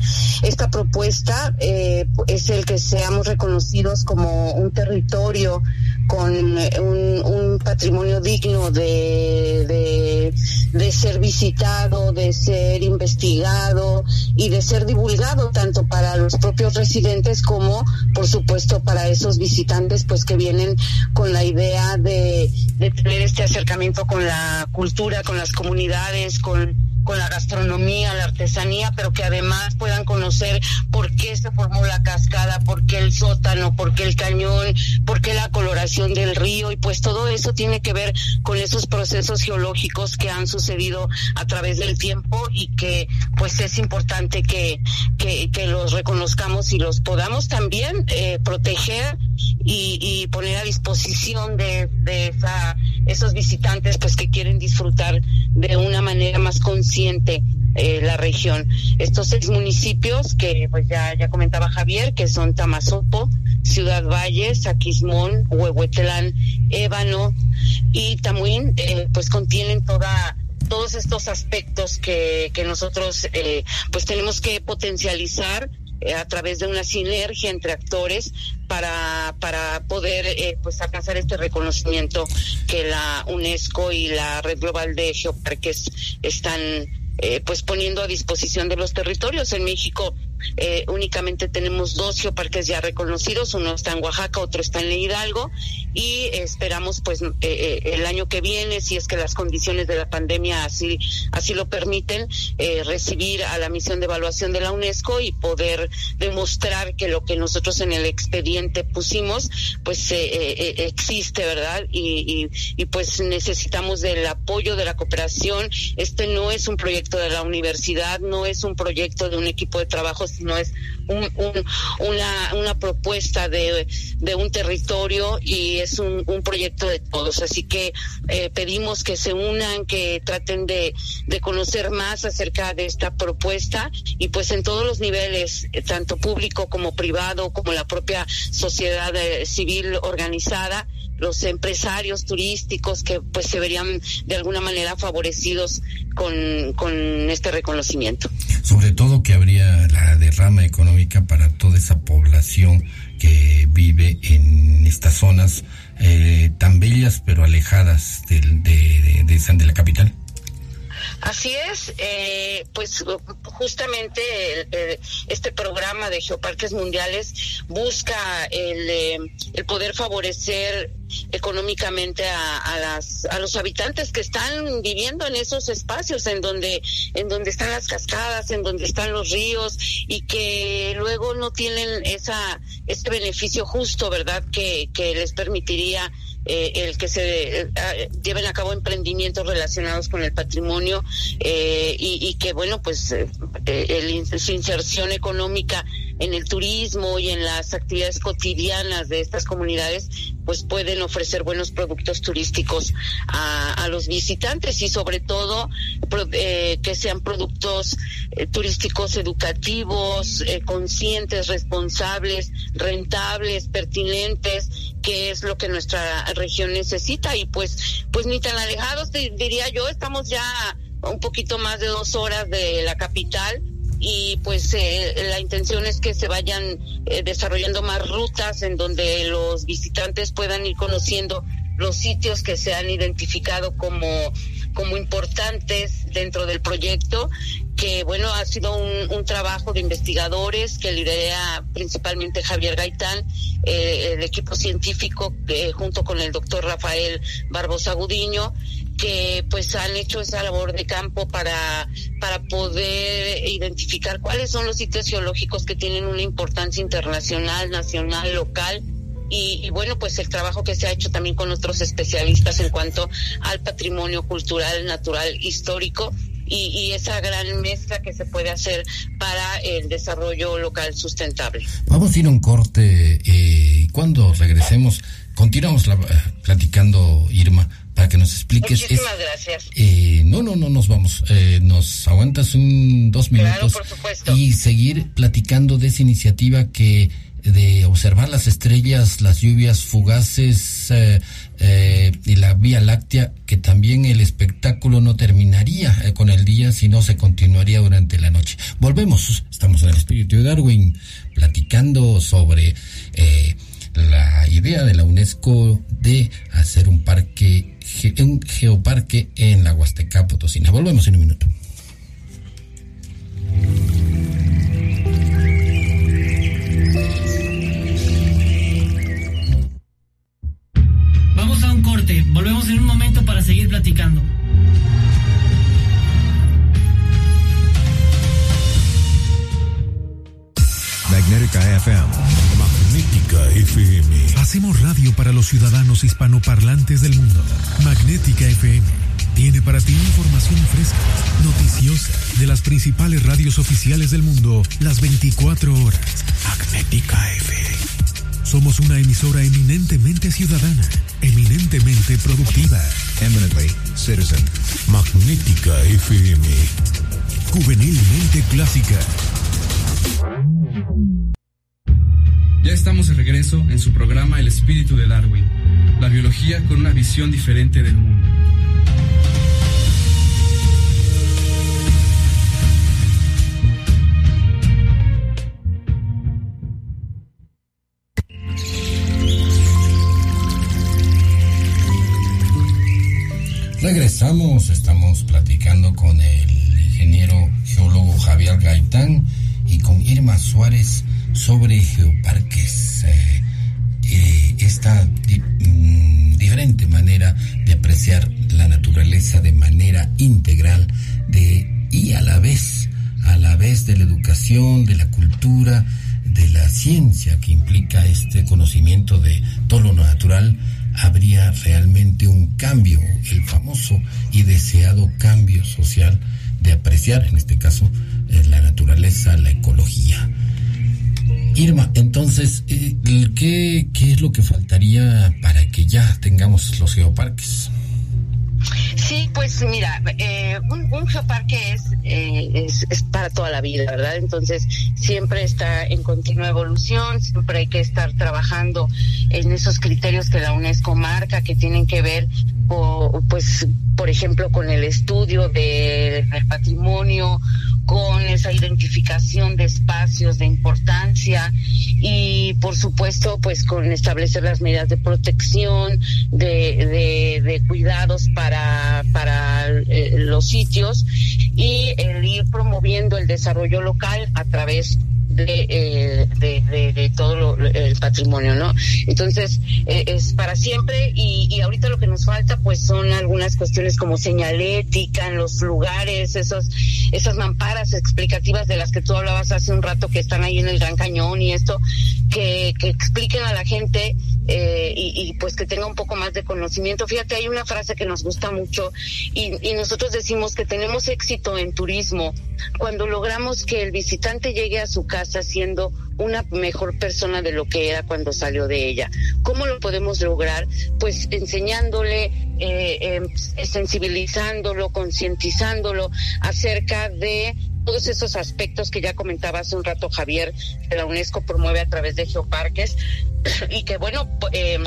esta propuesta, eh, es el que seamos reconocidos como un territorio con un, un patrimonio digno de, de, de, ser visitado, de ser investigado y de ser divulgado tanto para los propios residentes como, por supuesto, para esos visitantes, pues que vienen con la idea de, de tener este acercamiento con la cultura, con las comunidades, con con la gastronomía, la artesanía, pero que además puedan conocer por qué se formó la cascada, por qué el sótano, por qué el cañón, por qué la coloración del río. Y pues todo eso tiene que ver con esos procesos geológicos que han sucedido a través del tiempo y que pues es importante que, que, los reconozcamos y los podamos también eh, proteger y, y, poner a disposición de, de esa, esos visitantes pues que quieren disfrutar de una manera más consciente eh, la región. Estos seis municipios que pues ya, ya comentaba Javier, que son Tamazopo, Ciudad Valles, Aquismón, Huehuetlán, Ébano y Tamuín, eh, pues contienen toda todos estos aspectos que, que nosotros eh, pues tenemos que potencializar a través de una sinergia entre actores para, para poder pues alcanzar este reconocimiento que la UNESCO y la Red Global de Geoparques están eh, pues poniendo a disposición de los territorios. En México eh, únicamente tenemos dos geoparques ya reconocidos, uno está en Oaxaca, otro está en Hidalgo y esperamos pues eh, eh, el año que viene, si es que las condiciones de la pandemia así, así lo permiten, recibir a la misión de evaluación de la UNESCO y poder demostrar que lo que nosotros en el expediente pusimos pues existe, ¿verdad? Y, y pues necesitamos del apoyo de la cooperación. Este no es un proyecto de la universidad, no es un proyecto de un equipo de trabajo sino es un, una, una propuesta de, de, un territorio y es un, un proyecto de todos. Así que eh, pedimos que se unan, que traten de, de conocer más acerca de esta propuesta y pues en todos los niveles, eh, tanto público como privado, como la propia sociedad eh, civil organizada, los empresarios turísticos que pues se verían de alguna manera favorecidos con, con este reconocimiento. Sobre todo que habría la derrama económica para toda esa población que vive en estas zonas eh, tan bellas pero alejadas de, de, de, de la capital. Así es, eh, pues justamente este programa de Geoparques Mundiales busca el, eh, el poder favorecer económicamente a, a, las a los habitantes que están viviendo en esos espacios en donde en donde están las cascadas en donde están los ríos y que luego no tienen esa ese beneficio justo verdad que, que les permitiría eh, el que se eh, lleven a cabo emprendimientos relacionados con el patrimonio eh, y, y, que bueno pues eh, el, su inserción económica en el turismo y en las actividades cotidianas de estas comunidades pues pueden ofrecer buenos productos turísticos a, los visitantes y sobre todo eh, que sean productos eh, turísticos educativos, eh, conscientes, responsables, rentables, pertinentes, que es lo que nuestra región necesita. Y pues pues ni tan alejados diría yo, estamos ya un poquito más de dos horas de la capital y pues eh, la intención es que se vayan eh, desarrollando más rutas en donde los visitantes puedan ir conociendo los sitios que se han identificado como como importantes dentro del proyecto que bueno ha sido un, un trabajo de investigadores que lidera principalmente Javier Gaitán eh, el equipo científico eh, junto con el doctor Rafael Barbosa Gudiño que pues han hecho esa labor de campo para, para poder identificar cuáles son los sitios geológicos que tienen una importancia internacional, nacional, local. Y, y, bueno, pues el trabajo que se ha hecho también con otros especialistas en cuanto al patrimonio cultural, natural, histórico y, y, esa gran mezcla que se puede hacer para el desarrollo local sustentable. Vamos a ir a un corte. Eh, cuando regresemos, continuamos la, platicando, Irma, para que nos expliques. Muchísimas es, gracias. Eh, no, no, no nos vamos. Eh, nos aguantas un dos minutos claro, y seguir platicando de esa iniciativa que de observar las estrellas, las lluvias fugaces eh, eh, y la Vía Láctea, que también el espectáculo no terminaría eh, con el día, sino se continuaría durante la noche. Volvemos, estamos en el espíritu de Darwin, platicando sobre la idea de la UNESCO de hacer un parque, un geoparque en la Huasteca Potosina. Volvemos en un minuto. Vamos a un corte, volvemos en un momento para seguir platicando. Magnética FM. Magnética FM. Hacemos radio para los ciudadanos hispanoparlantes del mundo. Magnética FM tiene para ti información fresca, noticiosa, de las principales radios oficiales del mundo, las 24 horas. Magnética FM. Somos una emisora eminentemente ciudadana, eminentemente productiva. Eminently citizen. Magnética FM. Juvenilmente clásica. Ya estamos de regreso en su programa El espíritu de Darwin, la biología con una visión diferente del mundo. Regresamos, estamos platicando con el ingeniero geólogo Javier Gaitán y con Irma Suárez sobre geoparques. Eh, eh, esta mmm, diferente manera de apreciar la naturaleza de manera integral de, y a la vez, a la vez de la educación, de la cultura, de la ciencia que implica este conocimiento de todo lo natural, habría realmente un cambio, el famoso y deseado cambio social de apreciar, en este caso, eh, la naturaleza, la ecología. Irma, entonces, eh, ¿qué, ¿qué es lo que faltaría para que ya tengamos los geoparques? Sí, pues mira, eh, un, un, geoparque es, eh, es, es, para toda la vida, ¿verdad? Entonces siempre está en continua evolución, siempre hay que estar trabajando en esos criterios que la UNESCO marca, que tienen que ver, o, pues, por ejemplo, con el estudio de, del patrimonio, con esa identificación de espacios de importancia y por supuesto pues con establecer las medidas de protección, de, de, cuidados para, para eh, los sitios y el ir promoviendo el desarrollo local a través de, eh, de, de, todo lo, el patrimonio, ¿no? Entonces, eh, es para siempre y, y, ahorita lo que nos falta pues son algunas cuestiones como señalética en los lugares, esos, esas mamparas explicativas de las que tú hablabas hace un rato que están ahí en el Gran Cañón y esto, que, que expliquen a la gente eh, y, pues que tenga un poco más de conocimiento. Fíjate, hay una frase que nos gusta mucho y, nosotros decimos que tenemos éxito en turismo cuando logramos que el visitante llegue a su casa siendo una mejor persona de lo que era cuando salió de ella. ¿Cómo lo podemos lograr? Pues enseñándole, eh, eh, sensibilizándolo, concientizándolo acerca de todos esos aspectos que ya comentaba hace un rato Javier, que la UNESCO promueve a través de geoparques [clears throat] y que bueno, eh,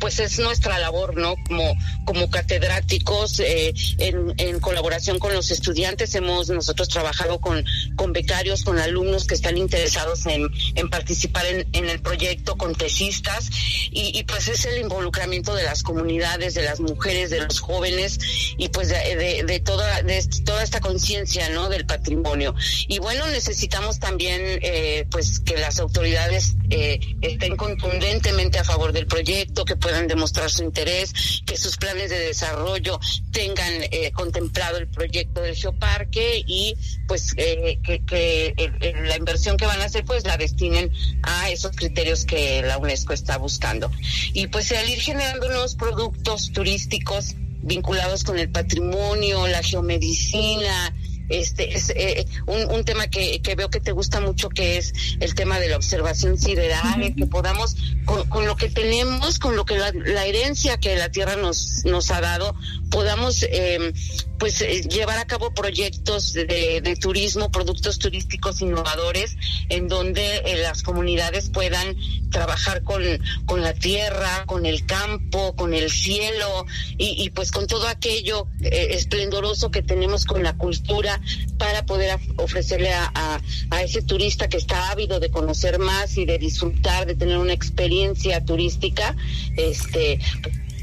pues es nuestra labor, ¿no? Como, como catedráticos, eh, en, en, colaboración con los estudiantes, hemos nosotros trabajado con, con becarios, con alumnos que están interesados en, en participar en, en, el proyecto, con tesistas, y, pues es el involucramiento de las comunidades, de las mujeres, de los jóvenes, y pues de, de, de toda, de toda esta conciencia, ¿no? Del patrimonio. Y bueno, necesitamos también, eh, pues que las autoridades eh, estén contundentemente a favor del proyecto, que puedan demostrar su interés, que sus planes de desarrollo tengan eh, contemplado el proyecto del geoparque y pues eh, que, que eh, la inversión que van a hacer pues la destinen a esos criterios que la UNESCO está buscando. Y pues al ir generando nuevos productos turísticos vinculados con el patrimonio, la geomedicina, este es eh, un, un, tema que, que, veo que te gusta mucho que es el tema de la observación sideral uh -huh. que podamos con, con, lo que tenemos con lo que la, la, herencia que la tierra nos nos ha dado podamos eh, pues eh, llevar a cabo proyectos de, de, turismo productos turísticos innovadores en donde eh, las comunidades puedan trabajar con con la tierra con el campo con el cielo y, pues con todo aquello eh, esplendoroso que tenemos con la cultura para poder ofrecerle a, a, ese turista que está ávido de conocer más y de disfrutar, de tener una experiencia turística, este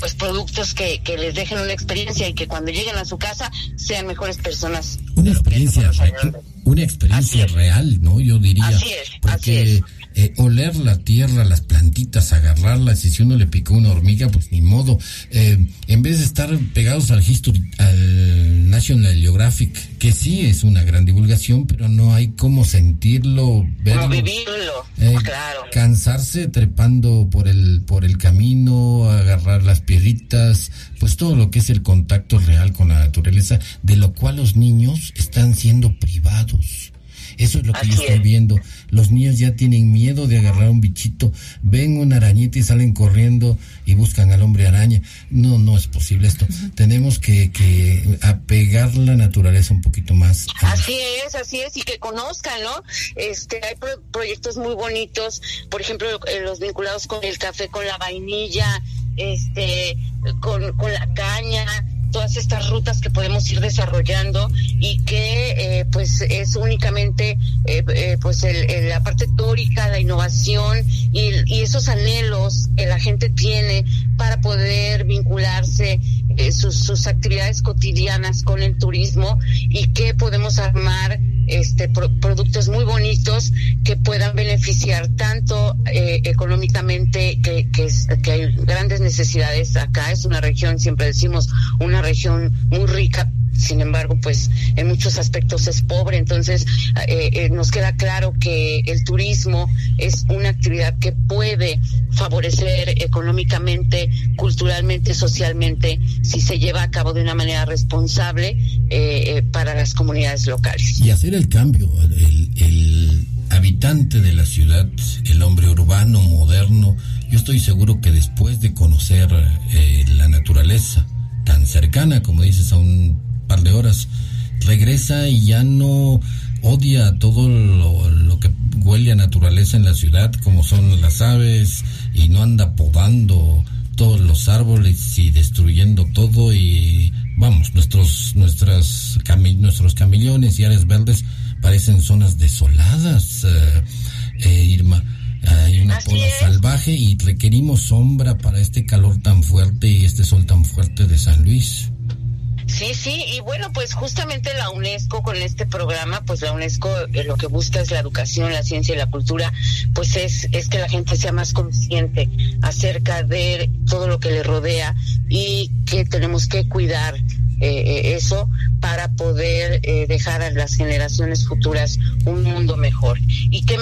pues productos que, que les dejen una experiencia y que cuando lleguen a su casa sean mejores personas. Una experiencia, una experiencia real, ¿no? Yo diría. Así es, porque así es eh, oler la tierra, las plantitas, agarrarlas, y si uno le picó una hormiga, pues ni modo. Eh, en vez de estar pegados al, History, al National Geographic, que sí es una gran divulgación, pero no hay cómo sentirlo, verlo. No vivirlo, eh, claro. Cansarse trepando por el, por el camino, agarrar las piedritas, pues todo lo que es el contacto real con la naturaleza, de lo cual los niños están siendo privados. Eso es lo que Así yo estoy es. viendo. Los niños ya tienen miedo de agarrar un bichito, ven una arañita y salen corriendo y buscan al hombre araña. No, no es posible esto. Uh -huh. Tenemos que, que apegar la naturaleza un poquito más. Así es, así es, y que conozcan, ¿no? Este, hay pro proyectos muy bonitos, por ejemplo, eh, los vinculados con el café, con la vainilla, este, con, con la caña, todas estas rutas que podemos ir desarrollando y que eh, pues es únicamente eh, eh, pues el, la parte teórica, la innovación y, y, esos anhelos que la gente tiene para poder vincularse sus, sus, actividades cotidianas con el turismo y que podemos armar este pro, productos muy bonitos que puedan beneficiar tanto económicamente que, que, que hay grandes necesidades acá. Es una región siempre decimos una región muy rica sin embargo, pues en muchos aspectos es pobre. Entonces, eh, eh, nos queda claro que el turismo es una actividad que puede favorecer económicamente, culturalmente, socialmente, si se lleva a cabo de una manera responsable eh, para las comunidades locales. Y hacer el cambio, el, el habitante de la ciudad, el hombre urbano, moderno, yo estoy seguro que después de conocer la naturaleza, tan cercana, como dices, a un par de horas, regresa y ya no odia todo lo, lo, que huele a naturaleza en la ciudad, como son las aves, y no anda podando todos los árboles y destruyendo todo y vamos, nuestros nuestras nuestros camillones y áreas verdes parecen zonas desoladas, eh, eh, Irma. Hay una poda salvaje y requerimos sombra para este calor tan fuerte y este sol tan fuerte de San Luis. Sí, sí, y bueno, pues justamente la UNESCO con este programa, pues la UNESCO eh, lo que busca es la educación, la ciencia y la cultura, pues es, es que la gente sea más consciente acerca de todo lo que le rodea y que tenemos que cuidar eh, eh, eso para poder eh, dejar a las generaciones futuras un mundo mejor. Y qué,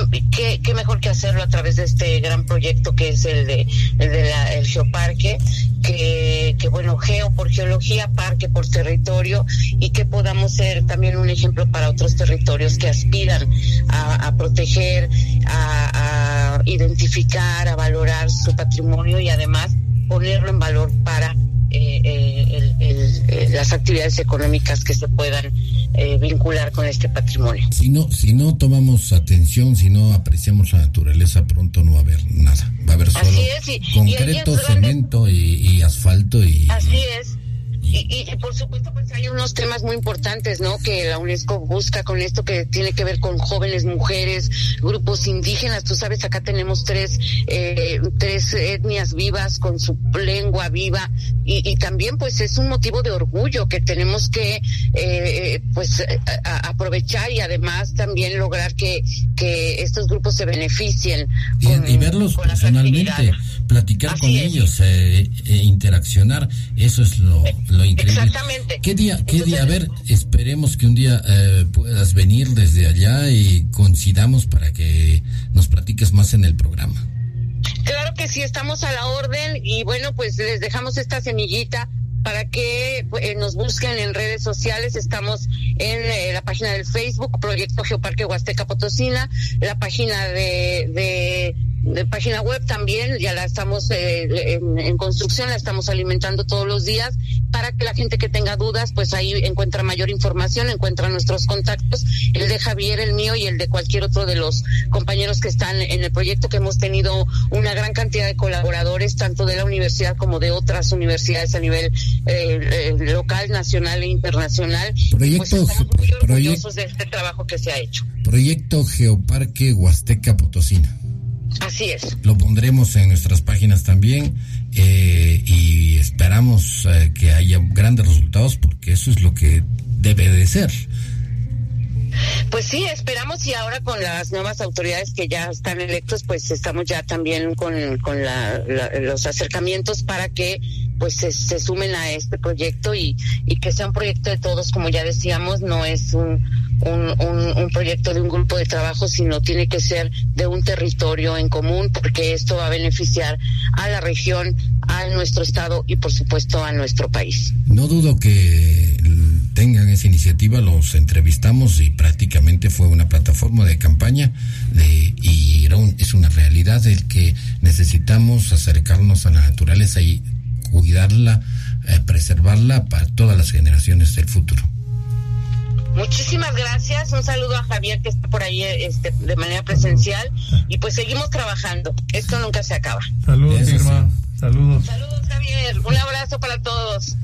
qué, mejor que hacerlo a través de este gran proyecto que es el de el, de la, el geoparque, que, bueno, geo por geología, parque por territorio, y que podamos ser también un ejemplo para otros territorios que aspiran a, proteger, a, a identificar, a valorar su patrimonio y además ponerlo en valor para eh, eh, el, las actividades económicas que se puedan eh, vincular con este patrimonio. Si no, si no tomamos atención, si no apreciamos la naturaleza, pronto no va a haber nada. Va a haber solo es, y, concreto, y cemento y, y, asfalto y. Así es. Y, y, por supuesto, pues hay unos temas muy importantes, ¿no? Que la UNESCO busca con esto que tiene que ver con jóvenes, mujeres, grupos indígenas. Tú sabes, acá tenemos tres, eh, tres etnias vivas con su lengua viva y, y, también, pues, es un motivo de orgullo que tenemos que, eh, pues, a, a aprovechar y además también lograr que, que estos grupos se beneficien. Con, y, verlos personalmente, platicar Así con es. ellos, eh, interaccionar, eso es lo, lo increíble. Exactamente. ¿Qué día, qué Entonces, día? A ver, esperemos que un día eh, puedas venir desde allá y coincidamos para que nos platiques más en el programa. Claro que sí, estamos a la orden y bueno, pues les dejamos esta semillita para que eh, nos busquen en redes sociales. Estamos en eh, la página del Facebook, Proyecto Geoparque Huasteca Potosina, la página de, de de página web también, ya la estamos eh, en, en, construcción, la estamos alimentando todos los días para que la gente que tenga dudas, pues ahí encuentra mayor información, encuentra nuestros contactos, el de Javier, el mío y el de cualquier otro de los compañeros que están en el proyecto, que hemos tenido una gran cantidad de colaboradores, tanto de la universidad como de otras universidades a nivel eh, eh, local, nacional e internacional. Proyecto, pues estamos muy orgullosos de este trabajo que se ha hecho. Proyecto Geoparque Huasteca Potosina. Así es. Lo pondremos en nuestras páginas también eh, y esperamos eh, que haya grandes resultados porque eso es lo que debe de ser. Pues sí, esperamos y ahora con las nuevas autoridades que ya están electos, pues estamos ya también con, con la, los acercamientos para que pues se, se, sumen a este proyecto y, y que sea un proyecto de todos, como ya decíamos, no es un, un, un, proyecto de un grupo de trabajo, sino tiene que ser de un territorio en común, porque esto va a beneficiar a la región, a nuestro estado y por supuesto a nuestro país. No dudo que tengan esa iniciativa, los entrevistamos y prácticamente fue una plataforma de campaña de, y era un, es una realidad el que necesitamos acercarnos a la naturaleza y cuidarla, eh, preservarla para todas las generaciones del futuro. Muchísimas gracias. Un saludo a Javier que está por ahí este, de manera presencial y pues seguimos trabajando. Esto nunca se acaba. Saludos, Irma. Sí. Saludos. Saludos, Javier. Un abrazo para todos.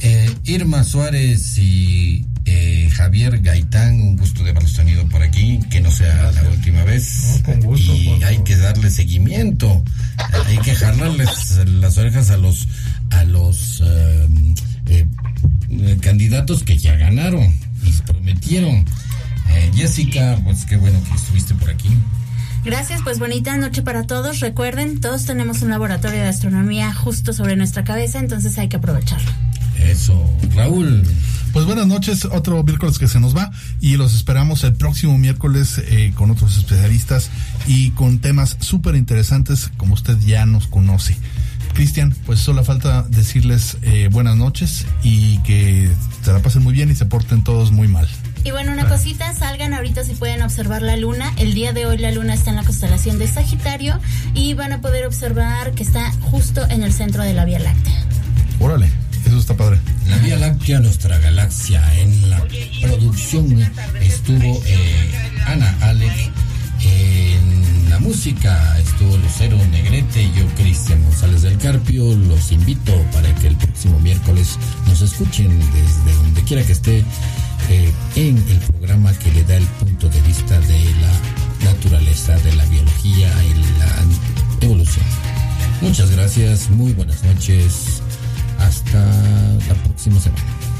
Eh, Irma Suárez y eh, Javier Gaitán, un gusto de haberlos tenido por aquí, que no sea Gracias. la última vez. No, con gusto. Y hay que darle seguimiento. hay que jalarles las orejas a los a los uh, eh, candidatos que ya ganaron y prometieron. Eh, Jessica, pues qué bueno que estuviste por aquí. Gracias, pues bonita noche para todos. Recuerden, todos tenemos un laboratorio de astronomía justo sobre nuestra cabeza, entonces hay que aprovecharlo. Eso, Raúl. Pues buenas noches, otro miércoles que se nos va y los esperamos el próximo miércoles eh, con otros especialistas y con temas súper interesantes como usted ya nos conoce. Cristian, pues solo falta decirles eh, buenas noches y que se la pasen muy bien y se porten todos muy mal. Y bueno, una cosita, salgan ahorita si pueden observar la luna. El día de hoy la luna está en la constelación de Sagitario y van a poder observar que está justo en el centro de la Vía Láctea. Órale. Eso está padre. La Vía Láctea, nuestra galaxia. En la producción estuvo eh, Ana Alec. En la música estuvo Lucero Negrete y yo, Cristian González del Carpio. Los invito para que el próximo miércoles nos escuchen desde donde quiera que esté eh, en el programa que le da el punto de vista de la naturaleza, de la biología y la evolución. Muchas gracias, muy buenas noches. Hasta la próxima semana.